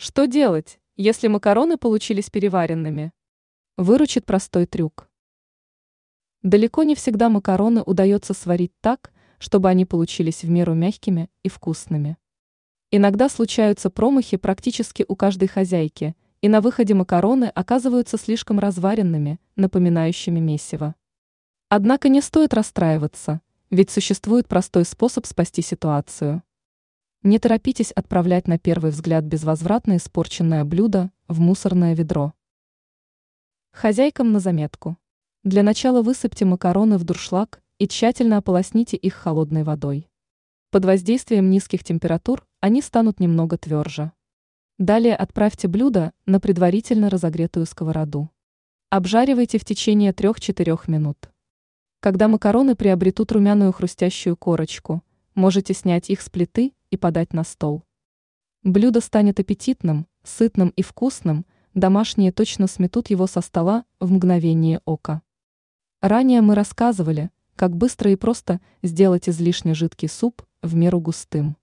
Что делать, если макароны получились переваренными? Выручит простой трюк. Далеко не всегда макароны удается сварить так, чтобы они получились в меру мягкими и вкусными. Иногда случаются промахи практически у каждой хозяйки, и на выходе макароны оказываются слишком разваренными, напоминающими месиво. Однако не стоит расстраиваться, ведь существует простой способ спасти ситуацию. Не торопитесь отправлять на первый взгляд безвозвратно испорченное блюдо в мусорное ведро. Хозяйкам на заметку. Для начала высыпьте макароны в дуршлаг и тщательно ополосните их холодной водой. Под воздействием низких температур они станут немного тверже. Далее отправьте блюдо на предварительно разогретую сковороду. Обжаривайте в течение 3-4 минут. Когда макароны приобретут румяную хрустящую корочку, можете снять их с плиты и подать на стол. Блюдо станет аппетитным, сытным и вкусным, домашние точно сметут его со стола в мгновение ока. Ранее мы рассказывали, как быстро и просто сделать излишне жидкий суп в меру густым.